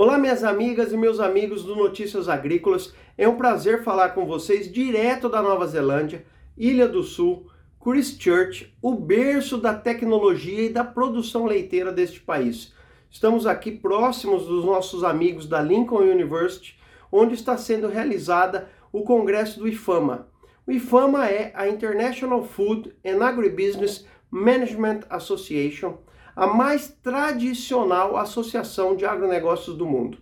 Olá, minhas amigas e meus amigos do Notícias Agrícolas. É um prazer falar com vocês direto da Nova Zelândia, Ilha do Sul, Christchurch, o berço da tecnologia e da produção leiteira deste país. Estamos aqui próximos dos nossos amigos da Lincoln University, onde está sendo realizada o congresso do IFAMA. O IFAMA é a International Food and Agribusiness Management Association, a mais tradicional associação de agronegócios do mundo.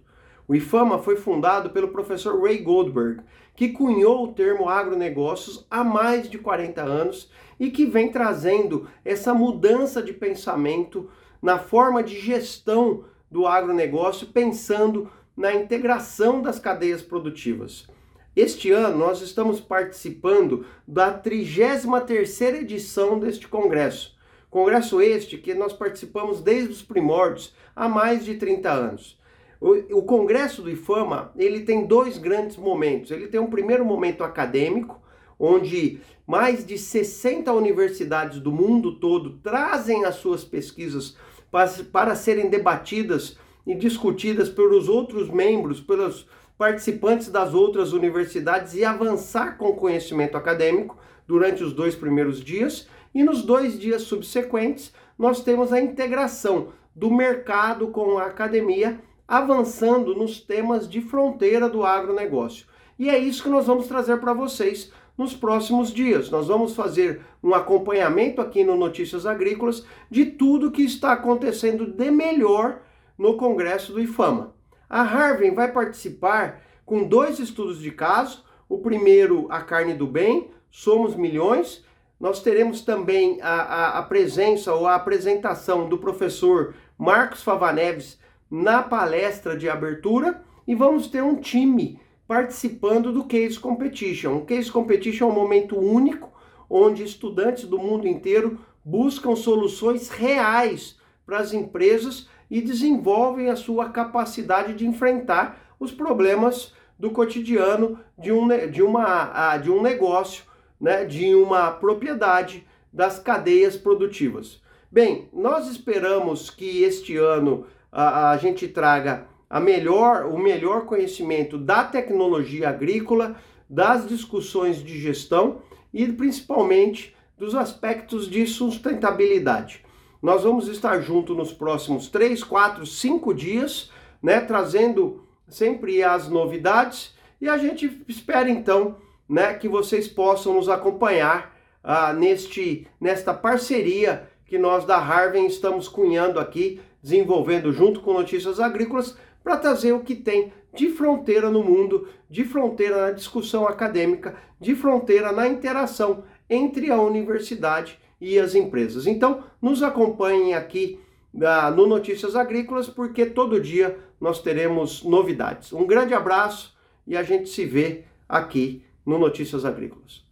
O IFAMA foi fundado pelo professor Ray Goldberg, que cunhou o termo agronegócios há mais de 40 anos e que vem trazendo essa mudança de pensamento na forma de gestão do agronegócio, pensando na integração das cadeias produtivas. Este ano nós estamos participando da 33ª edição deste congresso Congresso este que nós participamos desde os primórdios, há mais de 30 anos. O, o Congresso do IFAMA, ele tem dois grandes momentos. Ele tem um primeiro momento acadêmico, onde mais de 60 universidades do mundo todo trazem as suas pesquisas para, para serem debatidas e discutidas pelos outros membros, pelos participantes das outras universidades e avançar com conhecimento acadêmico durante os dois primeiros dias. E nos dois dias subsequentes, nós temos a integração do mercado com a academia, avançando nos temas de fronteira do agronegócio. E é isso que nós vamos trazer para vocês nos próximos dias. Nós vamos fazer um acompanhamento aqui no Notícias Agrícolas de tudo que está acontecendo de melhor no Congresso do IFAMA. A Harvey vai participar com dois estudos de caso. O primeiro, a carne do bem, somos milhões, nós teremos também a, a, a, presença ou a apresentação do professor Marcos Favaneves na palestra de abertura e vamos ter um time participando do Case Competition. O Case Competition é um momento único onde estudantes do mundo inteiro buscam soluções reais para as empresas e desenvolvem a sua capacidade de enfrentar os problemas do cotidiano de um, de uma, de um negócio né, de uma propriedade das cadeias produtivas. Bem, nós esperamos que este ano a, a gente traga a melhor, o melhor conhecimento da tecnologia agrícola, das discussões de gestão e principalmente dos aspectos de sustentabilidade. Nós vamos estar junto nos próximos 3, 4, 5 dias, né, trazendo sempre as novidades. E a gente espera então né, que vocês possam nos acompanhar ah, neste, nesta parceria que nós da Harvey estamos cunhando aqui, desenvolvendo junto com Notícias Agrícolas, para trazer o que tem de fronteira no mundo, de fronteira na discussão acadêmica, de fronteira na interação entre a universidade e as empresas. Então, nos acompanhem aqui ah, no Notícias Agrícolas, porque todo dia nós teremos novidades. Um grande abraço e a gente se vê aqui no Notícias Agrícolas.